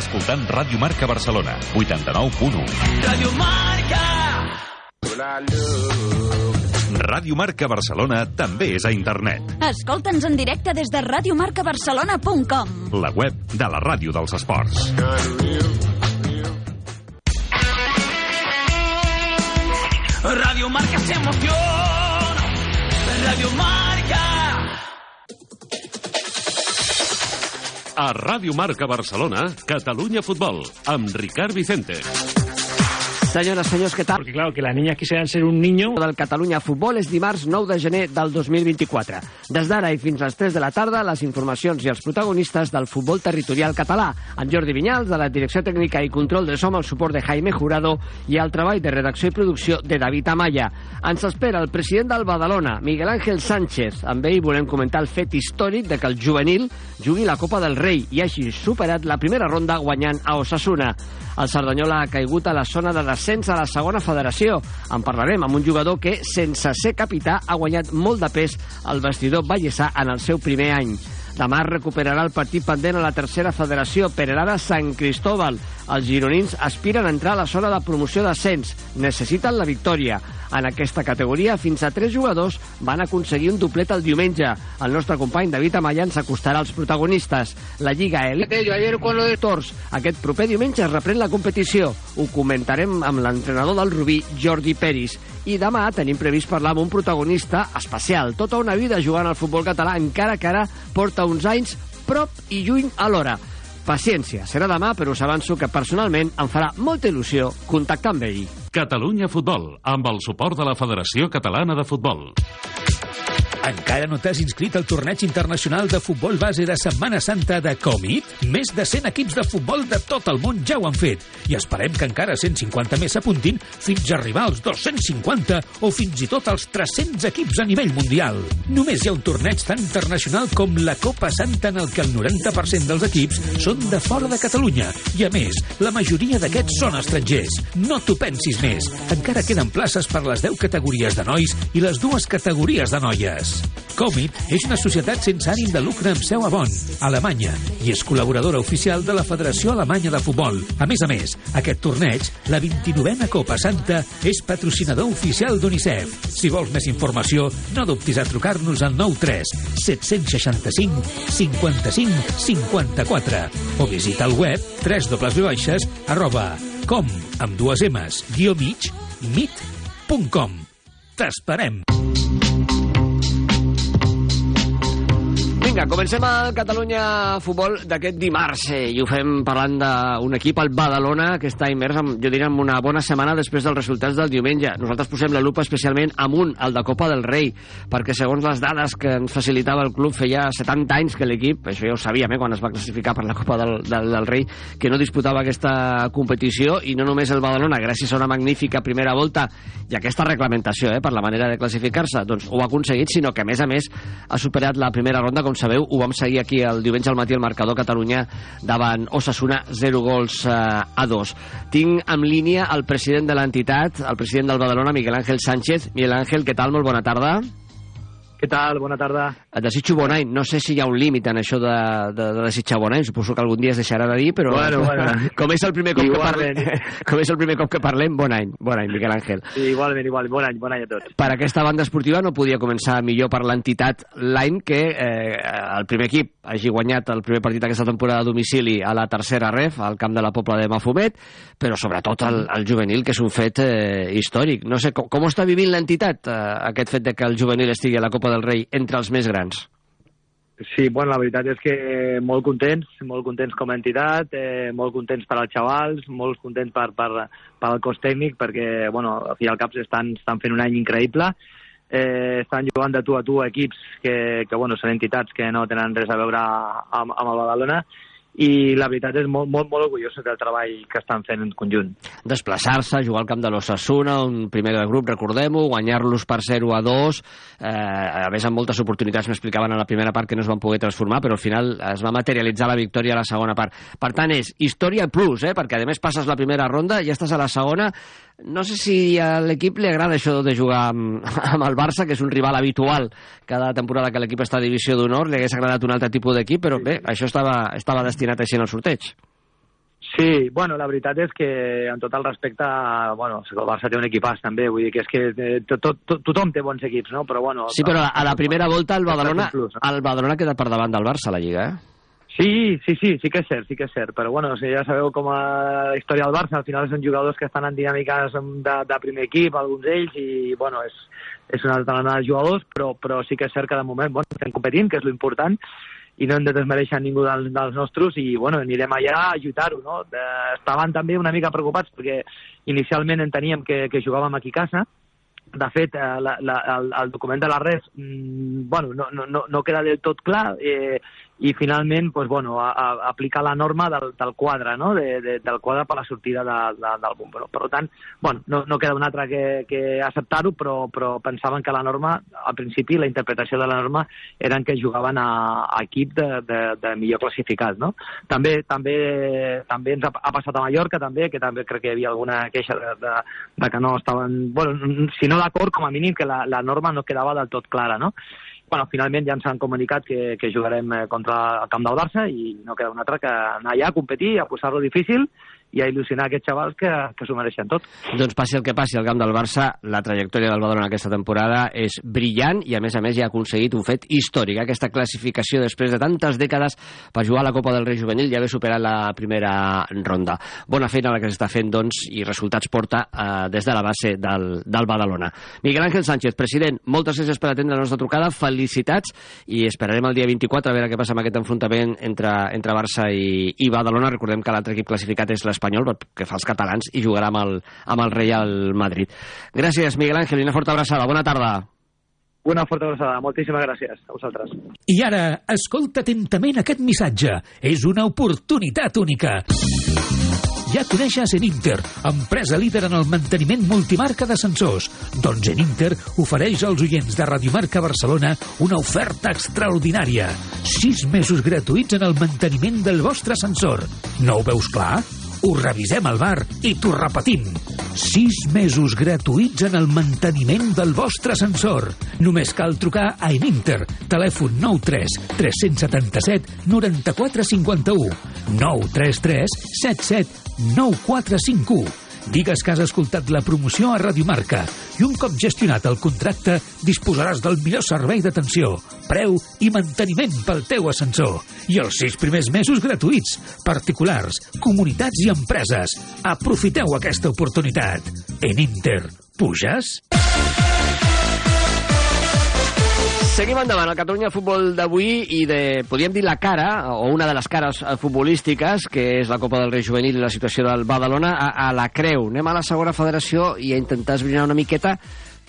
escoltant Ràdio Marca Barcelona, 89.1. Radio Marca. Ràdio Marca Barcelona també és a internet. Escolta'ns en directe des de radiomarcabarcelona.com. La web de la ràdio dels esports. Radio Marca se emociona. Radio Marca. A Ràdio Marca Barcelona, Catalunya Futbol, amb Ricard Vicente. Senyores, senyors, què tal? Porque claro, que las niñas quisieran ser un niño. del Catalunya Futbol és dimarts 9 de gener del 2024. Des d'ara i fins a les 3 de la tarda, les informacions i els protagonistes del futbol territorial català. En Jordi Vinyals, de la Direcció Tècnica i Control de Som, el suport de Jaime Jurado i el treball de redacció i producció de David Amaya. Ens espera el president del Badalona, Miguel Ángel Sánchez. Amb ell volem comentar el fet històric de que el juvenil jugui la Copa del Rei i hagi superat la primera ronda guanyant a Osasuna. El Cerdanyola ha caigut a la zona de descens a la segona federació. En parlarem amb un jugador que, sense ser capità, ha guanyat molt de pes al vestidor ballesà en el seu primer any. Demà recuperarà el partit pendent a la tercera federació, Perelada Sant Cristóbal. Els gironins aspiren a entrar a la zona de promoció d'ascens. Necessiten la victòria. En aquesta categoria, fins a tres jugadors van aconseguir un doblet el diumenge. El nostre company David Amaya ens acostarà als protagonistes. La Lliga Elite, jo ayer con lo de Tors. Aquest proper diumenge es reprèn la competició. Ho comentarem amb l'entrenador del Rubí, Jordi Peris. I demà tenim previst parlar amb un protagonista especial. Tota una vida jugant al futbol català, encara que ara porta uns anys prop i lluny alhora. Paciència, serà demà, però us avanço que personalment em farà molta il·lusió contactar amb ell. Catalunya Futbol, amb el suport de la Federació Catalana de Futbol. Encara no t'has inscrit al torneig internacional de futbol base de Setmana Santa de Comit? Més de 100 equips de futbol de tot el món ja ho han fet. I esperem que encara 150 més s'apuntin fins a arribar als 250 o fins i tot als 300 equips a nivell mundial. Només hi ha un torneig tan internacional com la Copa Santa en el que el 90% dels equips són de fora de Catalunya. I a més, la majoria d'aquests són estrangers. No t'ho pensis més. Encara queden places per les 10 categories de nois i les dues categories de noies. Comit és una societat sense ànim de lucre amb seu a Bonn, Alemanya, i és col·laboradora oficial de la Federació Alemanya de Futbol. A més a més, aquest torneig, la 29a Copa Santa, és patrocinador oficial d'UNICEF. Si vols més informació, no dubtis a trucar-nos al 93 765 55 54 o visita el web www arroba com amb dues emes guió mig mit.com. T'esperem! Vinga, comencem el Catalunya Futbol d'aquest dimarts eh, i ho fem parlant d'un equip, el Badalona, que està immers, en, jo diria, en una bona setmana després dels resultats del diumenge. Nosaltres posem la lupa especialment amunt, al de Copa del Rei, perquè segons les dades que ens facilitava el club feia 70 anys que l'equip, això ja ho sabíem eh, quan es va classificar per la Copa del, del, del Rei, que no disputava aquesta competició i no només el Badalona, gràcies a una magnífica primera volta i aquesta reglamentació eh, per la manera de classificar-se, doncs ho ha aconseguit, sinó que a més a més ha superat la primera ronda, com sabeu, ho vam seguir aquí el diumenge al matí al marcador Catalunya davant Osasuna 0 gols eh, a 2. Tinc en línia el president de l'entitat, el president del Badalona, Miguel Ángel Sánchez. Miguel Ángel, què tal? Molt bona tarda. Què tal? Bona tarda. Et desitjo bon any. No sé si hi ha un límit en això de, de, de desitjar bon any. Suposo que algun dia es deixarà de dir, però... Bueno, bueno. com és el primer cop Igualment. que parlem, com és el primer cop que parlem, bon any. Bon any, Miguel Ángel. Sí, igualment, igual. Bon any, bon any a tots. Per aquesta banda esportiva no podia començar millor per l'entitat l'any que eh, el primer equip hagi guanyat el primer partit aquesta temporada a domicili a la tercera ref, al camp de la Pobla de Mafumet, però sobretot el, el juvenil, que és un fet eh, històric. No sé, com, com està vivint l'entitat eh, aquest fet de que el juvenil estigui a la Copa del Rei entre els més grans? Sí, bueno, la veritat és que molt contents, molt contents com a entitat, eh, molt contents per als xavals, molt contents per, per, per al cos tècnic, perquè, bueno, al fi al cap estan, estan fent un any increïble, eh, estan jugant de tu a tu equips que, que bueno, són entitats que no tenen res a veure amb, amb el Badalona, i la veritat és molt, molt, molt orgullós del treball que estan fent en conjunt. Desplaçar-se, jugar al camp de l'Ossassuna, un primer del grup, recordem-ho, guanyar-los per 0 a 2, eh, a més amb moltes oportunitats, m'explicaven a la primera part que no es van poder transformar, però al final es va materialitzar la victòria a la segona part. Per tant, és història plus, eh, perquè a més passes la primera ronda i ja estàs a la segona, no sé si a l'equip li agrada això de jugar amb, amb el Barça, que és un rival habitual cada temporada que l'equip està a divisió d'honor, li hagués agradat un altre tipus d'equip, però bé, això estava, estava destinat així en el sorteig. Sí, bueno, la veritat és que, en tot el respecte, bueno, el Barça té un equipàs també, vull dir que és que eh, to, to, to, tothom té bons equips, no? Però bueno... Sí, però a la primera volta el Badalona, Plus, no? el Badalona queda per davant del Barça a la Lliga, eh? Sí, sí, sí, sí que és cert, sí que és cert, però bueno, o sigui, ja sabeu com a la història del Barça, al final són jugadors que estan en dinàmiques de, de primer equip, alguns d'ells, i bueno, és, és una altra de jugadors, però, però sí que és cert que de moment bueno, estem competint, que és lo important, i no hem de desmereixer ningú dels, dels nostres i bueno, anirem allà a ajudar-ho. No? Estaven també una mica preocupats perquè inicialment enteníem que, que jugàvem aquí a casa, de fet, eh, la, la, el, el document de la res mm, bueno, no, no, no, no queda del tot clar eh, i finalment pues, bueno, a, a, aplicar la norma del, del quadre, no? de, de, del quadre per la sortida de, de, del bomber. Per tant, bueno, no, no queda un altre que, que acceptar-ho, però, però pensaven que la norma, al principi, la interpretació de la norma eren que jugaven a, a equip de, de, de millor classificat. No? També, també, també ens ha, ha passat a Mallorca, també, que també crec que hi havia alguna queixa de, de, de que no estaven, bueno, si no d'acord, com a mínim que la, la norma no quedava del tot clara, no? Bueno, finalment ja ens han comunicat que, que jugarem eh, contra el camp del Barça i no queda un altre que anar allà a competir, a posar-lo difícil i a il·lusionar aquests xavals que, que s'ho mereixen tot. Doncs passi el que passi al camp del Barça, la trajectòria del Badalona aquesta temporada és brillant i a més a més ja ha aconseguit un fet històric, aquesta classificació després de tantes dècades per jugar a la Copa del Rei Juvenil i haver superat la primera ronda. Bona feina la que s'està fent, doncs, i resultats porta eh, des de la base del, del Badalona. Miguel Ángel Sánchez, president, moltes gràcies per atendre la nostra trucada, felicitats i esperarem el dia 24 a veure què passa amb aquest enfrontament entre, entre Barça i, i Badalona. Recordem que l'altre equip classificat és l'Espanyol, que fa els catalans, i jugarà amb el, amb el Real Madrid. Gràcies, Miguel Ángel, i una forta abraçada. Bona tarda. Una forta abraçada. Moltíssimes gràcies a vosaltres. I ara, escolta atentament aquest missatge. És una oportunitat única. Ja coneixes Eninter, empresa líder en el manteniment multimarca d'ascensors. Doncs Eninter ofereix als oients de Radiomarca Barcelona una oferta extraordinària. Sis mesos gratuïts en el manteniment del vostre ascensor. No ho veus clar? Ho revisem al bar i t'ho repetim. Sis mesos gratuïts en el manteniment del vostre ascensor. Només cal trucar a Eninter. Telèfon 93 377 94 51 933 77 9451. Digues que has escoltat la promoció a Radiomarca i un cop gestionat el contracte disposaràs del millor servei d'atenció, preu i manteniment pel teu ascensor. I els sis primers mesos gratuïts. Particulars, comunitats i empreses. Aprofiteu aquesta oportunitat. En Inter, puges? Seguim endavant. El Catalunya Futbol d'avui i de, podríem dir, la cara, o una de les cares eh, futbolístiques, que és la Copa del Rei Juvenil i la situació del Badalona, a, a la creu. Anem a la segona federació i a intentar esbrinar una miqueta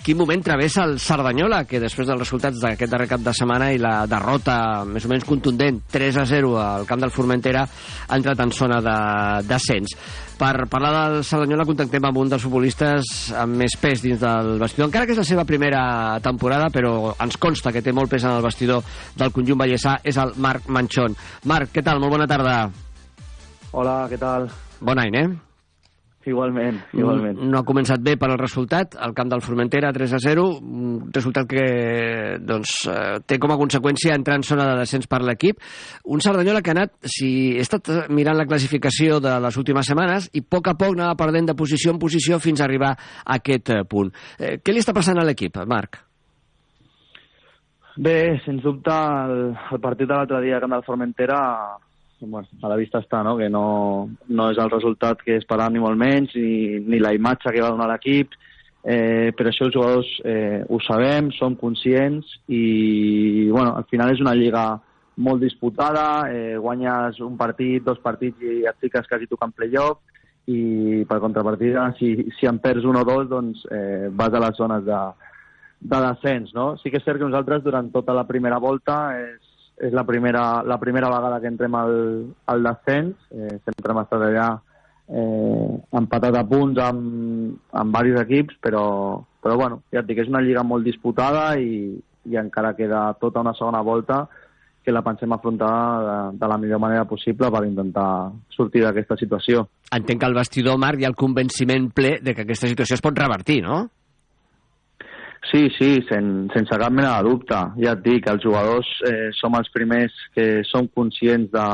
quin moment travessa el Cerdanyola, que després dels resultats d'aquest darrer cap de setmana i la derrota més o menys contundent, 3 a 0 al camp del Formentera, ha entrat en zona de descens. Per parlar del Cerdanyola contactem amb un dels futbolistes amb més pes dins del vestidor, encara que és la seva primera temporada, però ens consta que té molt pes en el vestidor del conjunt ballesà, és el Marc Manchón. Marc, què tal? Molt bona tarda. Hola, què tal? Bon any, eh? Igualment, igualment. No ha començat bé per al resultat, al camp del Formentera, 3 a 0, un resultat que doncs, eh, té com a conseqüència entrar en zona de descens per l'equip. Un Cerdanyola que ha anat, si he estat mirant la classificació de les últimes setmanes, i a poc a poc anava perdent de posició en posició fins a arribar a aquest eh, punt. Eh, què li està passant a l'equip, Marc? Bé, sens dubte, el, el partit de l'altre dia a Camp del Formentera bueno, a la vista està, no? que no, no és el resultat que esperàvem ni molt menys, ni, ni la imatge que va donar l'equip, eh, per això els jugadors eh, ho sabem, som conscients i bueno, al final és una lliga molt disputada, eh, guanyes un partit, dos partits i et fiques quasi tocant playoff i per contrapartida, si, si en perds un o dos, doncs eh, vas a les zones de, de descens, no? Sí que és cert que nosaltres durant tota la primera volta és és la primera, la primera vegada que entrem al, al descens. Eh, sempre hem estat allà eh, empatat a punts amb, amb diversos equips, però, però bueno, ja et dic, és una lliga molt disputada i, i encara queda tota una segona volta que la pensem afrontar de, de la millor manera possible per intentar sortir d'aquesta situació. Entenc que el vestidor, Marc, hi ha el convenciment ple de que aquesta situació es pot revertir, no? Sí, sí, sen, sense cap mena de dubte. Ja et dic, els jugadors eh, som els primers que som conscients de,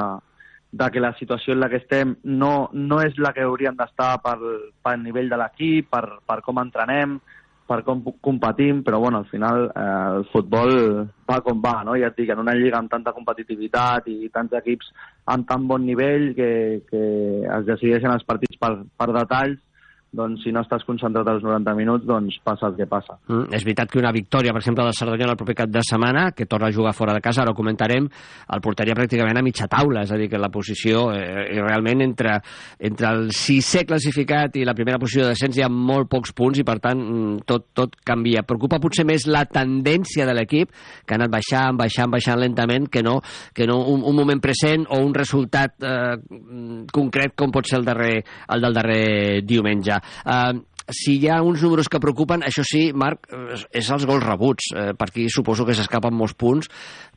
de que la situació en la que estem no, no és la que hauríem d'estar per, per nivell de l'equip, per, per com entrenem, per com competim, però bueno, al final eh, el futbol va com va, no? Ja et dic, en una lliga amb tanta competitivitat i tants equips amb tan bon nivell que, que es decideixen els partits per, per detalls doncs si no estàs concentrat als 90 minuts, doncs passa el que passa. Mm, és veritat que una victòria, per exemple, del Cerdanyola el proper cap de setmana, que torna a jugar fora de casa, ara ho comentarem, el portaria pràcticament a mitja taula, és a dir, que la posició, eh, realment entre, entre el sisè classificat i la primera posició de descens hi ha molt pocs punts i, per tant, mm, tot, tot canvia. Preocupa potser més la tendència de l'equip, que ha anat baixant, baixant, baixant lentament, que no, que no un, un moment present o un resultat eh, concret com pot ser el, darrer, el del darrer diumenge. Uh, si hi ha uns números que preocupen, això sí, Marc, és els gols rebuts. Eh, per aquí suposo que s'escapen molts punts,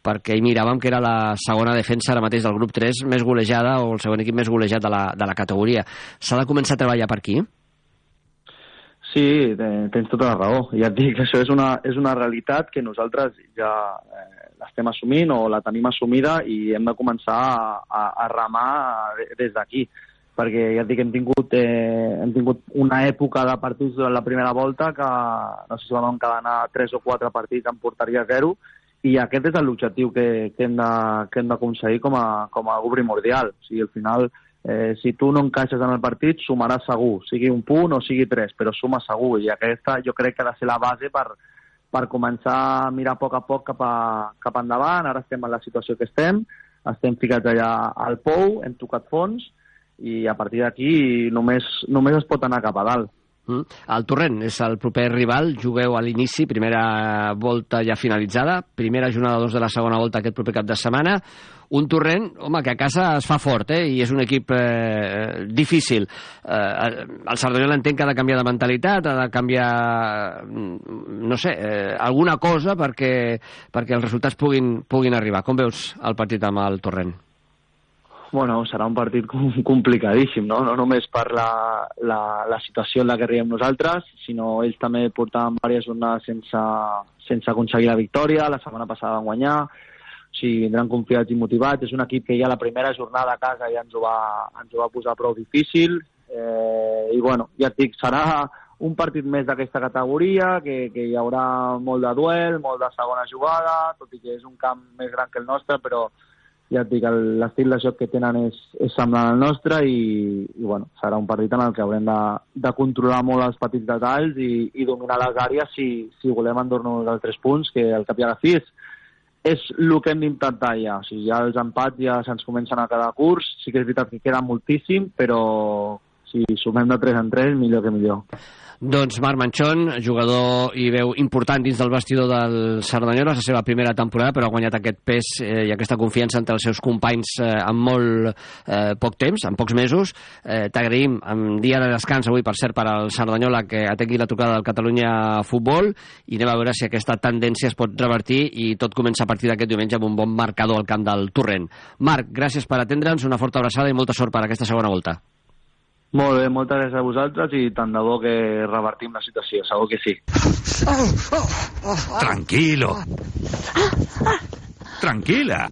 perquè hi miràvem que era la segona defensa ara mateix del grup 3 més golejada, o el segon equip més golejat de la, de la categoria. S'ha de començar a treballar per aquí? Sí, tens tota la raó. Ja et dic, això és una, és una realitat que nosaltres ja eh, l'estem assumint o la tenim assumida i hem de començar a, a, a remar des d'aquí perquè ja et dic, hem tingut, eh, hem tingut una època de partits durant la primera volta que no sé si vam encadenar tres o quatre partits en porteria zero i aquest és l'objectiu que, que hem d'aconseguir com, a, com a algú primordial. O sigui, al final, eh, si tu no encaixes en el partit, sumaràs segur, sigui un punt o sigui tres, però suma segur, i aquesta jo crec que ha de ser la base per, per començar a mirar a poc a poc cap, a, cap endavant. Ara estem en la situació que estem, estem ficats allà al pou, hem tocat fons, i a partir d'aquí només, només es pot anar cap a dalt. Mm. El Torrent és el proper rival, jugueu a l'inici, primera volta ja finalitzada, primera jornada dos de la segona volta aquest proper cap de setmana, un Torrent, home, que a casa es fa fort, eh? i és un equip eh, difícil. Eh, el Cerdanyola entenc que ha de canviar de mentalitat, ha de canviar, mm, no sé, eh, alguna cosa perquè, perquè els resultats puguin, puguin arribar. Com veus el partit amb el Torrent? Bueno, serà un partit complicadíssim, no? no només per la, la, la situació en la que arribem nosaltres, sinó ells també portaven diverses jornades sense, sense aconseguir la victòria, la setmana passada van guanyar, o sigui, vindran confiats i motivats, és un equip que ja la primera jornada a casa ja ens ho va, ens ho va posar prou difícil, eh, i bueno, ja et dic, serà un partit més d'aquesta categoria, que, que hi haurà molt de duel, molt de segona jugada, tot i que és un camp més gran que el nostre, però ja et dic, l'estil de joc que tenen és, és semblant al nostre i, i bueno, serà un partit en el que haurem de, de controlar molt els petits detalls i, i dominar les àrees si, si volem endur-nos dels tres punts, que el cap i a la fi és, és el que hem d'intentar ja. O sigui, ja els empats ja se'ns comencen a cada curs, sí que és veritat que queda moltíssim, però si sumem de 3 en 3, millor que millor. Doncs Marc Manchón, jugador i veu important dins del vestidor del Cerdanyola, la seva primera temporada, però ha guanyat aquest pes eh, i aquesta confiança entre els seus companys eh, en molt eh, poc temps, en pocs mesos. Eh, T'agraïm, en dia de descans avui, per cert, per al Cerdanyola, que atengui la trucada del Catalunya Futbol, i anem a veure si aquesta tendència es pot revertir i tot comença a partir d'aquest diumenge amb un bon marcador al camp del Torrent. Marc, gràcies per atendre'ns, una forta abraçada i molta sort per aquesta segona volta. Molt bé, moltes gràcies a vosaltres i tant de bo que revertim la situació, segur que sí. Tranquilo. Tranquila.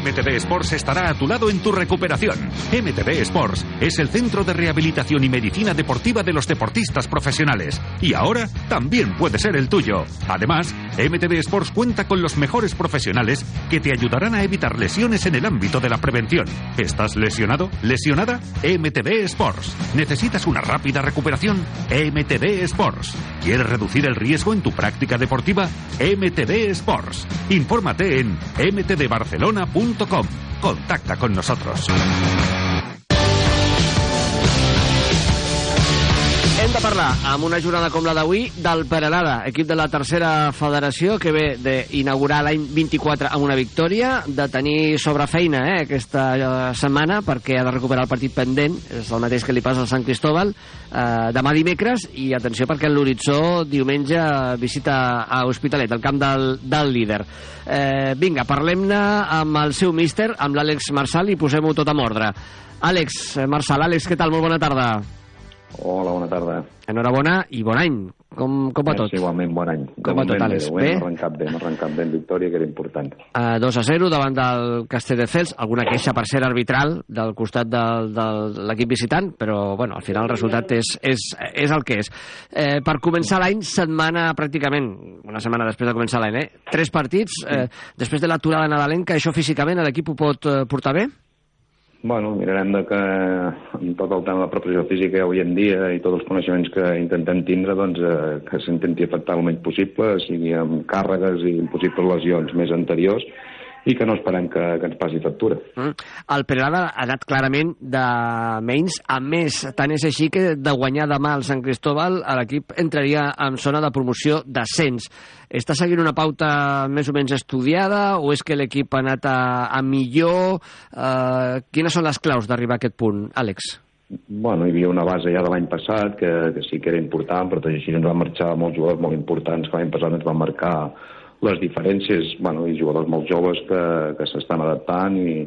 MTV Sports estará a tu lado en tu recuperación. MTV Sports es el centro de rehabilitación y medicina deportiva de los deportistas profesionales. Y ahora también puede ser el tuyo. Además, MTV Sports cuenta con los mejores profesionales que te ayudarán a evitar lesiones en el ámbito de la prevención. ¿Estás lesionado? ¿Lesionada? MTV Sports. ¿Necesitas una rápida recuperación? MTV Sports. ¿Quieres reducir el riesgo en tu práctica deportiva? MTV Sports. Infórmate en mtdbarcelona.com Contacta con nosotros. De parlar, amb una jornada com la d'avui, del Peralada, equip de la tercera federació, que ve d'inaugurar l'any 24 amb una victòria, de tenir sobre feina eh, aquesta eh, setmana, perquè ha de recuperar el partit pendent, és el mateix que li passa al Sant Cristóbal, eh, demà dimecres, i atenció perquè l'horitzó diumenge visita a Hospitalet, el camp del, del líder. Eh, vinga, parlem-ne amb el seu míster, amb l'Àlex Marçal, i posem-ho tot en ordre. Àlex, Marçal, Àlex, què tal? Molt bona tarda. Hola, bona tarda. Enhorabona i bon any. Com, com va tot? Sí, igualment, bon any. Com va tot, Àlex? Bé? Hem arrencat bé, hem arrencat bé en victòria, que era important. Uh, 2 a 0 davant del Castelldefels. Alguna queixa per ser arbitral del costat del, de l'equip visitant, però bueno, al final el resultat és, és, és el que és. Eh, per començar l'any, setmana pràcticament, una setmana després de començar l'any, eh? Tres partits. Eh, després de l'aturada nadalenca, això físicament l'equip ho pot eh, portar bé? Bueno, mirarem de que amb tot el tema de la preparació física avui en dia i tots els coneixements que intentem tindre, doncs, eh, que s'intenti afectar el menys possible, sigui amb càrregues i possibles lesions més anteriors, i que no esperem que, que ens passi factura. Mm. El Peralada ha anat clarament de menys a més. Tant és així que de guanyar demà el Sant Cristóbal l'equip entraria en zona de promoció d'ascens. Està seguint una pauta més o menys estudiada o és que l'equip ha anat a, a millor? Uh, quines són les claus d'arribar a aquest punt, Àlex? Bueno, hi havia una base ja de l'any passat que, que sí que era important, però tot així ens van marxar molts jugadors molt importants que l'any passat ens van marcar les diferències, bueno, i jugadors molt joves que, que s'estan adaptant i,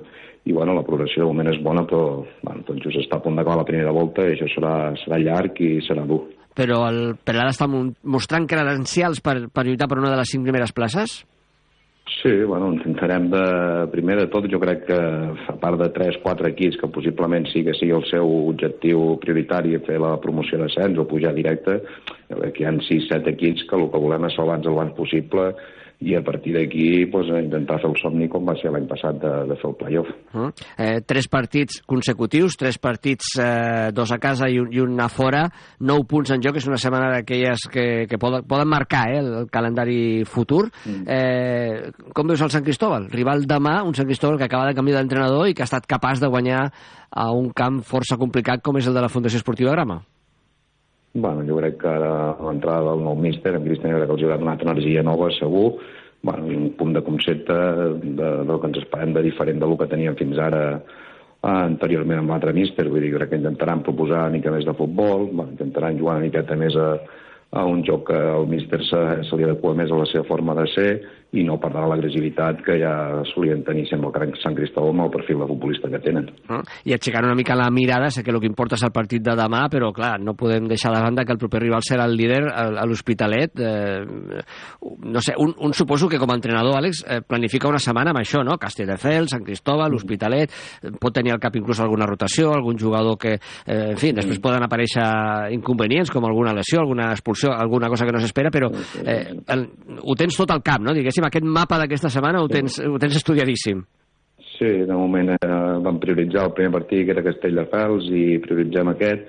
i bueno, la progressió de moment és bona, però bueno, tot just està a punt d'acabar la primera volta i això serà, serà llarg i serà dur. Però el Peralada està mostrant credencials per, per lluitar per una de les cinc primeres places? Sí, bueno, intentarem de, primer de tot, jo crec que a part de 3-4 equips que possiblement sí que sigui el seu objectiu prioritari fer la promoció d'ascens o pujar directe, que hi ha 6-7 equips que el que volem és abans el abans possible i a partir d'aquí pues, intentar fer el somni com va ser l'any passat de, de fer el playoff. Uh, eh, tres partits consecutius, tres partits, eh, dos a casa i un, i un a fora, nou punts en joc, és una setmana d'aquelles que, que poden, poden marcar eh, el, el calendari futur. Mm. Eh, com veus el Sant Cristóbal? Rival demà, un Sant Cristóbal que acaba de canviar d'entrenador i que ha estat capaç de guanyar a un camp força complicat com és el de la Fundació Esportiva Grama. Bueno, jo crec que ara l'entrada del nou míster, en Cristian, crec que els haurà donat energia nova, segur, bueno, un punt de concepte de, del que ens esperem de diferent del que teníem fins ara eh, anteriorment amb l'altre míster, vull dir, crec que intentaran proposar una mica més de futbol, bueno, intentaran jugar una miqueta més a, a un joc que el míster se, se li adequa més a la seva forma de ser i no perdrà l'agressivitat que ja solien tenir sempre el Sant Cristòbal amb el perfil de futbolista que tenen. Uh, I aixecar una mica la mirada, sé que el que importa és el partit de demà, però clar, no podem deixar de banda que el proper rival serà el líder a, l'Hospitalet. Eh, no sé, un, un suposo que com a entrenador, Àlex, eh, planifica una setmana amb això, no? Castelldefels, Sant Cristòbal, l'Hospitalet, pot tenir al cap inclús alguna rotació, algun jugador que, eh, en fi, després poden aparèixer inconvenients com alguna lesió, alguna expulsió, alguna cosa que no s'espera, però eh, el, ho tens tot al cap, no? Diguéssim, aquest mapa d'aquesta setmana ho tens, ho tens estudiadíssim. Sí, de moment eh, vam prioritzar el primer partit, que era Castelldefels, i prioritzem aquest.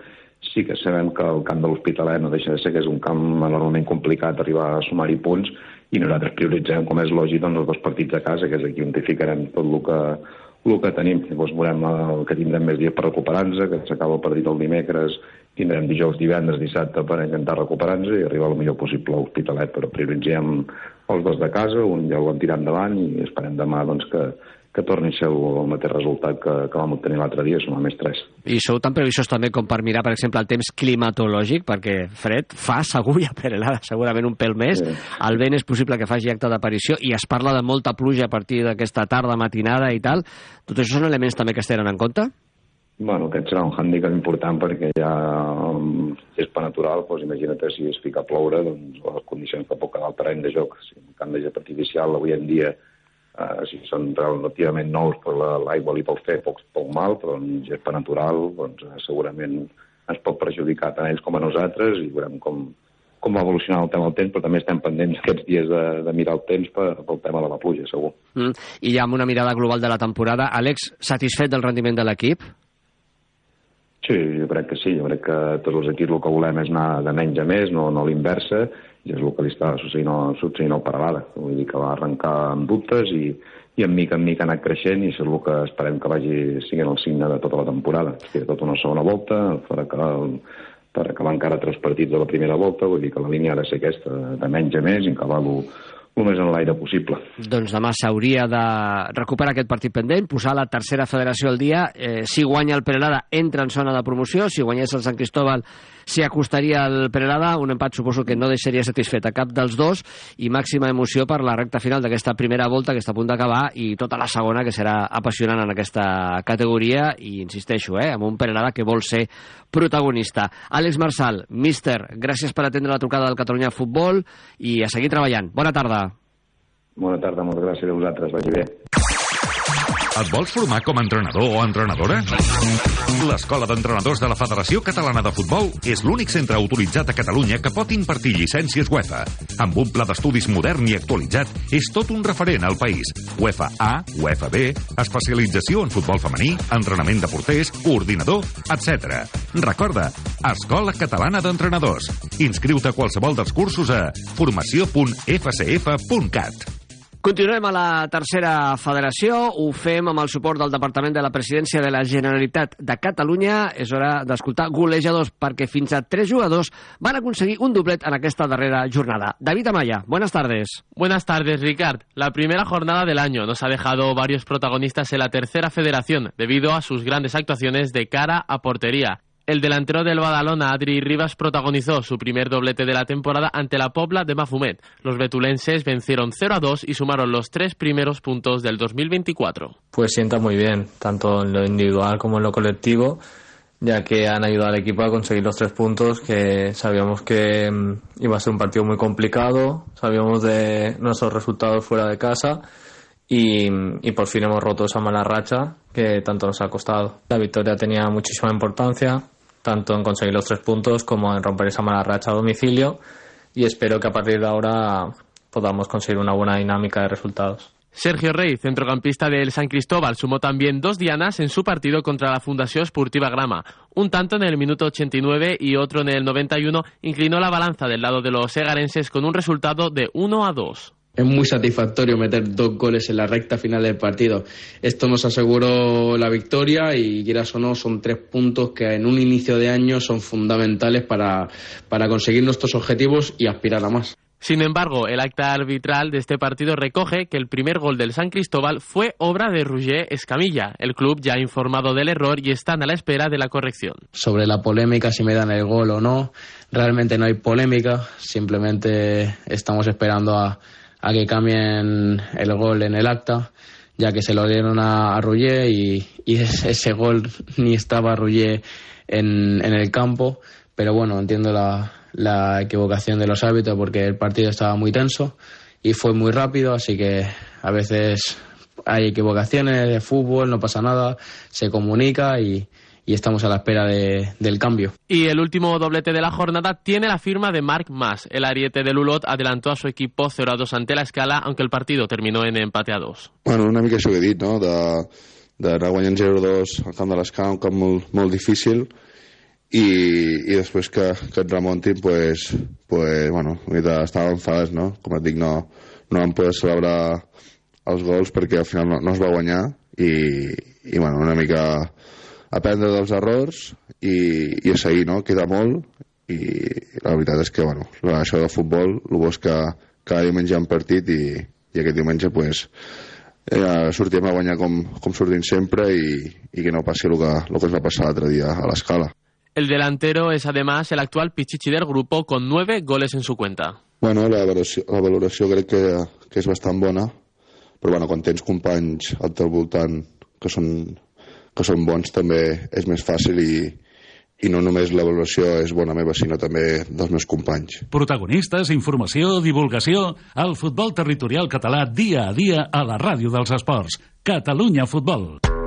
Sí que sabem que el camp de l'Hospitalet no deixa de ser que és un camp enormement complicat arribar a sumar-hi punts, i nosaltres prioritzem, com és lògic, doncs, els dos partits a casa, que és aquí on identificarem tot el que, el que tenim. Llavors veurem el que tindrem més dies per recuperar-nos, que s'acaba el partit el dimecres, tindrem dijous, divendres, dissabte per intentar recuperar-nos i arribar el millor possible a l'Hospitalet, però prioritzem els dos de casa, un ja el vam tirar endavant i esperem demà doncs, que, que torni a ser el, el mateix resultat que, que vam obtenir l'altre dia, som a més 3. I sou tan previsos també com per mirar, per exemple, el temps climatològic, perquè fred fa segur i a Perelada segurament un pèl més, sí. el vent és possible que faci acte d'aparició i es parla de molta pluja a partir d'aquesta tarda, matinada i tal. Tot això són elements també que es tenen en compte? Bueno, aquest serà un hàndicap important perquè ja um, és per natural, doncs imagina't si es fica a ploure, doncs les condicions que pot quedar el terreny de joc. Si un camp de joc artificial avui en dia, uh, si són relativament nous, doncs l'aigua li pot fer poc, poc mal, però si és per natural, doncs uh, segurament ens pot perjudicar tant a ells com a nosaltres i veurem com, com va evolucionar el tema del temps, però també estem pendents aquests dies de, de mirar el temps per, pel tema de la pluja, segur. Mm. I ja amb una mirada global de la temporada, Àlex, satisfet del rendiment de l'equip? Sí, jo crec que sí. Jo crec que tots els equips el que volem és anar de menys a més, no, no l'inversa, i és el que li està succeint, succeint al Paralada. Vull dir que va arrencar amb dubtes i, i en mica en mica ha anat creixent i és el que esperem que vagi siguent el signe de tota la temporada. Hòstia, tota una segona volta, per acabar, per acabar encara tres partits de la primera volta, vull dir que la línia ha de ser aquesta, de menys a més, i acabar el més en l'aire possible. Doncs demà s'hauria de recuperar aquest partit pendent, posar la tercera federació al dia. Eh, si guanya el Perelada, entra en zona de promoció. Si guanyés el Sant Cristóbal, s'hi acostaria el Perelada. Un empat suposo que no deixaria satisfet a cap dels dos i màxima emoció per la recta final d'aquesta primera volta que està a punt d'acabar i tota la segona que serà apassionant en aquesta categoria i insisteixo, eh, amb un Perelada que vol ser protagonista. Àlex Marsal, míster, gràcies per atendre la trucada del Catalunya Futbol i a seguir treballant. Bona tarda. Bona tarda, moltes gràcies a vosaltres, vagi bé. Et vols formar com a entrenador o entrenadora? L'Escola d'Entrenadors de la Federació Catalana de Futbol és l'únic centre autoritzat a Catalunya que pot impartir llicències UEFA. Amb un pla d'estudis modern i actualitzat, és tot un referent al país. UEFA A, UEFA B, especialització en futbol femení, entrenament de porters, coordinador, etc. Recorda, Escola Catalana d'Entrenadors. Inscriu-te a qualsevol dels cursos a formació.fcf.cat. Continuem a la tercera federació, ho fem amb el suport del Departament de la Presidència de la Generalitat de Catalunya. És hora d'escoltar golejadors, perquè fins a tres jugadors van aconseguir un doblet en aquesta darrera jornada. David Amaya, buenas tardes. Buenas tardes, Ricard. La primera jornada del año nos ha dejado varios protagonistas en la tercera federación, debido a sus grandes actuaciones de cara a portería. El delantero del Badalona, Adri Rivas, protagonizó su primer doblete de la temporada ante la Pobla de Mafumet. Los betulenses vencieron 0 a 2 y sumaron los tres primeros puntos del 2024. Pues sienta muy bien, tanto en lo individual como en lo colectivo, ya que han ayudado al equipo a conseguir los tres puntos, que sabíamos que mm, iba a ser un partido muy complicado, sabíamos de nuestros resultados fuera de casa y, y por fin hemos roto esa mala racha que tanto nos ha costado. La victoria tenía muchísima importancia, tanto en conseguir los tres puntos como en romper esa mala racha a domicilio y espero que a partir de ahora podamos conseguir una buena dinámica de resultados. Sergio Rey, centrocampista del San Cristóbal, sumó también dos dianas en su partido contra la Fundación Esportiva Grama. Un tanto en el minuto 89 y otro en el 91 inclinó la balanza del lado de los segarenses con un resultado de 1 a 2. Es muy satisfactorio meter dos goles en la recta final del partido. Esto nos aseguró la victoria y quieras o no son tres puntos que en un inicio de año son fundamentales para, para conseguir nuestros objetivos y aspirar a más. Sin embargo, el acta arbitral de este partido recoge que el primer gol del San Cristóbal fue obra de Roger Escamilla. El club ya ha informado del error y están a la espera de la corrección. Sobre la polémica, si me dan el gol o no, realmente no hay polémica, simplemente estamos esperando a, a que cambien el gol en el acta, ya que se lo dieron a, a y, y ese, ese gol ni estaba Ruggier en, en el campo, pero bueno, entiendo la, la equivocación de los árbitros porque el partido estaba muy tenso y fue muy rápido, así que a veces hay equivocaciones de fútbol, no pasa nada, se comunica y, y estamos a la espera de, del cambio. Y el último doblete de la jornada tiene la firma de Marc Mas. El ariete de Lulot adelantó a su equipo 0 a 2 ante la escala, aunque el partido terminó en empate a 2. Bueno, una mica això que he dit, no? De, d'anar guanyant 0-2 al camp de l'escala, un camp molt, molt difícil, i, i després que, que et remontin, pues, pues, bueno, una mica no? Com et dic, no, no vam poder celebrar els gols perquè al final no, no es va guanyar i, i bueno, una mica aprendre dels errors i, i a seguir, no? Queda molt i la veritat és que, bueno, això del futbol, el bo és que cada diumenge hi ha un partit i, i aquest diumenge, pues, eh, sortim a guanyar com, com sortim sempre i, i que no passi el que, el que ens va passar l'altre dia a l'escala. El delantero es además el actual pichichi del grupo con nueve goles en su cuenta. Bueno, la valoració, la valoració crec que, que és bastant bona, però bueno, quan tens companys al teu voltant que són, que són bons també és més fàcil i, i no només la valoració és bona meva, sinó també dels meus companys. Protagonistes, informació, divulgació, el futbol territorial català dia a dia a la ràdio dels esports. Catalunya Futbol.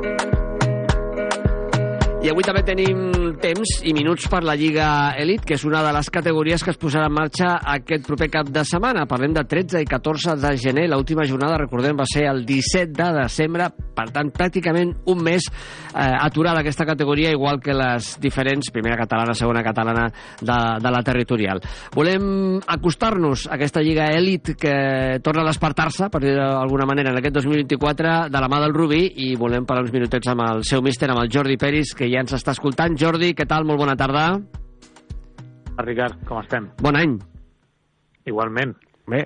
I avui també tenim temps i minuts per la Lliga Elite, que és una de les categories que es posarà en marxa aquest proper cap de setmana. Parlem de 13 i 14 de gener. L'última jornada, recordem, va ser el 17 de desembre. Per tant, pràcticament un mes eh, aturada aquesta categoria, igual que les diferents, primera catalana, segona catalana, de, de la territorial. Volem acostar-nos a aquesta Lliga Elite que torna a despertar-se, per dir d'alguna manera, en aquest 2024, de la mà del Rubí, i volem parlar uns minutets amb el seu míster, amb el Jordi Peris, que ja ens està escoltant. Jordi, què tal? Molt bona tarda. Ricard, com estem? Bon any. Igualment. Bé,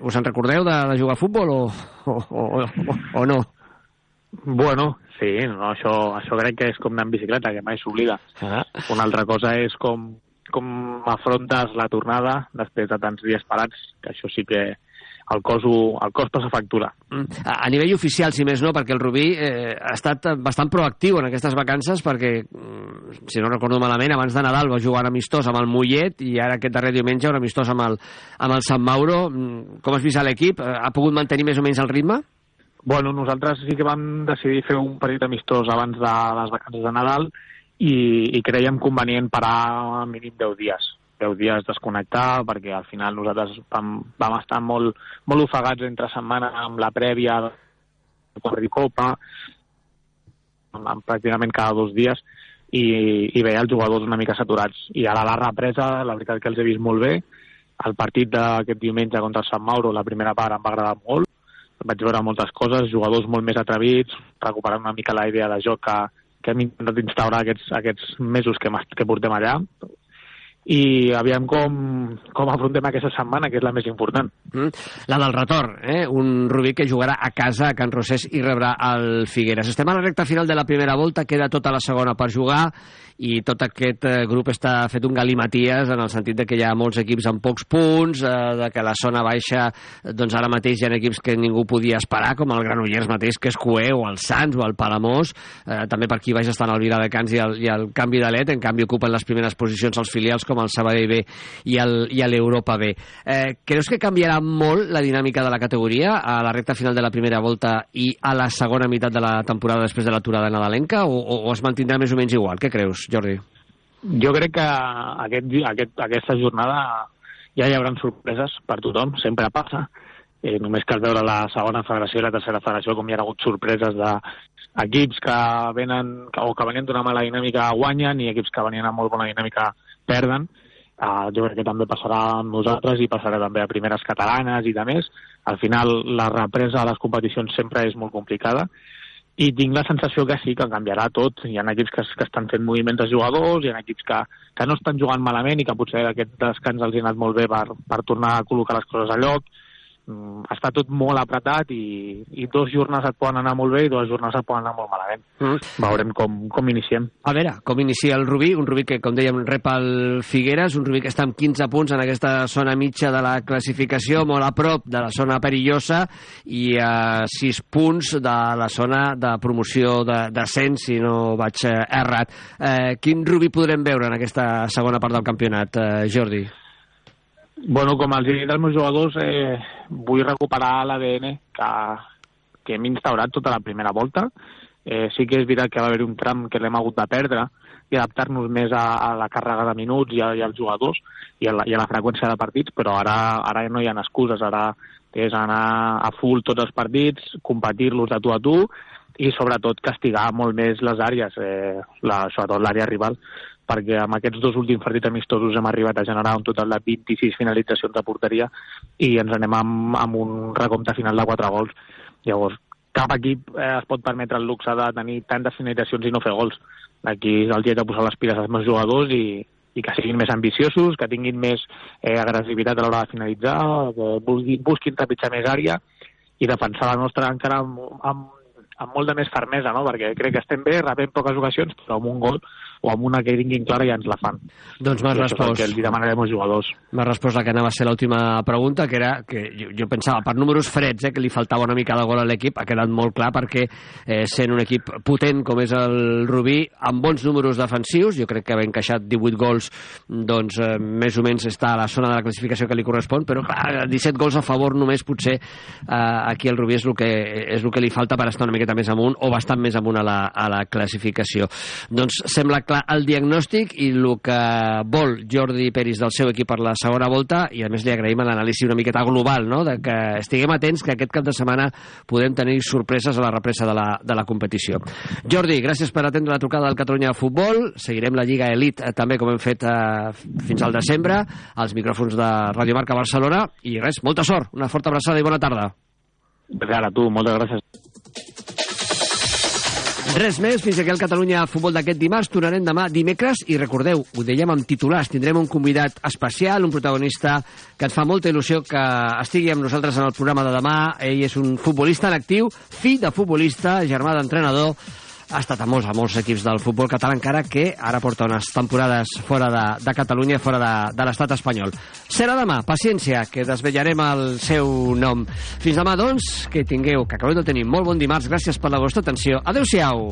us en recordeu de, de jugar a futbol o, o, o, o, o no? Bueno, sí, no, això, això crec que és com anar en bicicleta, que mai s'oblida. Ah. Una altra cosa és com, com afrontes la tornada després de tants dies parats, que això sí que el cos, ho, el cos passa factura. Mm. A, a nivell oficial, si més no, perquè el Rubí eh, ha estat bastant proactiu en aquestes vacances perquè, mm, si no recordo malament, abans de Nadal va jugar un amistós amb el Mollet i ara aquest darrer diumenge un amistós amb el, amb el Sant Mauro. Mm, Com has vist l'equip? Eh, Ha pogut mantenir més o menys el ritme? Bueno, nosaltres sí que vam decidir fer un partit amistós abans de les vacances de Nadal i, i creiem convenient parar a mínim 10 dies. 10 dies desconnectar, perquè al final nosaltres vam, vam estar molt, molt ofegats entre setmana amb la prèvia de Corricopa, amb, amb pràcticament cada dos dies, i, i veia els jugadors una mica saturats. I ara la represa, la veritat que els he vist molt bé. El partit d'aquest diumenge contra el Sant Mauro, la primera part em va agradar molt. Vaig veure moltes coses, jugadors molt més atrevits, recuperant una mica la idea de joc que, que hem intentat instaurar aquests, aquests mesos que, que portem allà i aviam com, com afrontem aquesta setmana, que és la més important. Mm. La del retorn, eh? un Rubí que jugarà a casa a Can Rosés i rebrà el Figueres. Estem a la recta final de la primera volta, queda tota la segona per jugar i tot aquest eh, grup està fet un galimaties en el sentit de que hi ha molts equips amb pocs punts, eh, de que la zona baixa doncs ara mateix hi ha equips que ningú podia esperar, com el Granollers mateix, que és Cué, o el Sants, o el Palamós, eh, també per aquí baix estan el Viladecans i el, i el Canvi de Let, en canvi ocupen les primeres posicions els filials com el Sabadell B i l'Europa B. Eh, creus que canviarà molt la dinàmica de la categoria a la recta final de la primera volta i a la segona meitat de la temporada després de l'aturada nadalenca o, o, o es mantindrà més o menys igual? Què creus, Jordi? Jo crec que aquest, aquest, aquesta jornada ja hi haurà sorpreses per tothom, sempre passa. Eh, només cal veure la segona federació i la tercera federació com hi ha hagut sorpreses d'equips que venen o que venien d'una mala dinàmica guanyen i equips que venien amb molt bona dinàmica perden. Uh, jo crec que també passarà amb nosaltres i passarà també a primeres catalanes i de més. Al final la represa a les competicions sempre és molt complicada i tinc la sensació que sí, que canviarà tot. Hi ha equips que, que estan fent moviments de jugadors, hi ha equips que, que no estan jugant malament i que potser aquest descans els ha anat molt bé per, per tornar a col·locar les coses a lloc. Mm, està tot molt apretat i, i dos jornades et poden anar molt bé i dues jornades et poden anar molt malament. Mm. Veurem com, com iniciem. A veure, com inicia el Rubí, un Rubí que, com dèiem, rep el Figueres, un Rubí que està amb 15 punts en aquesta zona mitja de la classificació, molt a prop de la zona perillosa, i a 6 punts de la zona de promoció de descens, si no vaig eh, errat. Eh, quin Rubí podrem veure en aquesta segona part del campionat, eh, Jordi? Bueno, com els he dit als meus jugadors, eh, vull recuperar l'ADN que, que hem instaurat tota la primera volta. Eh, sí que és veritat que va haver un tram que l'hem hagut de perdre i adaptar-nos més a, a la càrrega de minuts i, a, i als jugadors i a, la, i a la freqüència de partits, però ara, ara no hi ha excuses, ara és anar a full tots els partits, competir-los de tu a tu i sobretot castigar molt més les àrees, eh, la, sobretot l'àrea rival, perquè amb aquests dos últims partits amistosos hem arribat a generar un total de 26 finalitzacions de porteria i ens anem amb, amb un recompte final de 4 gols. Llavors, cap equip eh, es pot permetre el luxe de tenir tantes finalitzacions i no fer gols. Aquí és el dia de posar les piles als meus jugadors i, i que siguin més ambiciosos, que tinguin més eh, agressivitat a l'hora de finalitzar, que busquin, busquin trepitjar més àrea i defensar la nostra encara amb, amb, amb molt de més fermesa, no? perquè crec que estem bé, rebem poques ocasions, però amb un gol o amb una que tinguin clara ja ens la fan. Doncs m'has respost. que els demanarem als jugadors. M'ha respost la que anava a ser l'última pregunta, que era que jo, jo pensava, per números freds, eh, que li faltava una mica de gol a l'equip, ha quedat molt clar perquè eh, sent un equip potent com és el Rubí, amb bons números defensius, jo crec que haver encaixat 18 gols, doncs eh, més o menys està a la zona de la classificació que li correspon, però clar, 17 gols a favor només potser eh, aquí el Rubí és el, que, és el que li falta per estar una miqueta més amunt o bastant més amunt a la, a la classificació. Doncs sembla clar el diagnòstic i el que vol Jordi Peris del seu equip per la segona volta i a més li agraïm l'anàlisi una miqueta global, no? de que estiguem atents que aquest cap de setmana podem tenir sorpreses a la represa de la, de la competició. Jordi, gràcies per atendre la trucada del Catalunya de Futbol. Seguirem la Lliga Elite eh, també com hem fet eh, fins al desembre als micròfons de Radio Marca Barcelona i res, molta sort, una forta abraçada i bona tarda. Ara tu, moltes gràcies. Res més, fins aquí el Catalunya Futbol d'aquest dimarts. Tornarem demà dimecres i recordeu, ho dèiem amb titulars, tindrem un convidat especial, un protagonista que ens fa molta il·lusió que estigui amb nosaltres en el programa de demà. Ell és un futbolista en actiu, fill de futbolista, germà d'entrenador, ha estat a molts, a molts equips del futbol català encara que ara porta unes temporades fora de, de Catalunya, fora de, de l'estat espanyol. Serà demà, paciència, que desvetllarem el seu nom. Fins demà, doncs, que tingueu, que acabeu de tenir molt bon dimarts. Gràcies per la vostra atenció. Adéu-siau.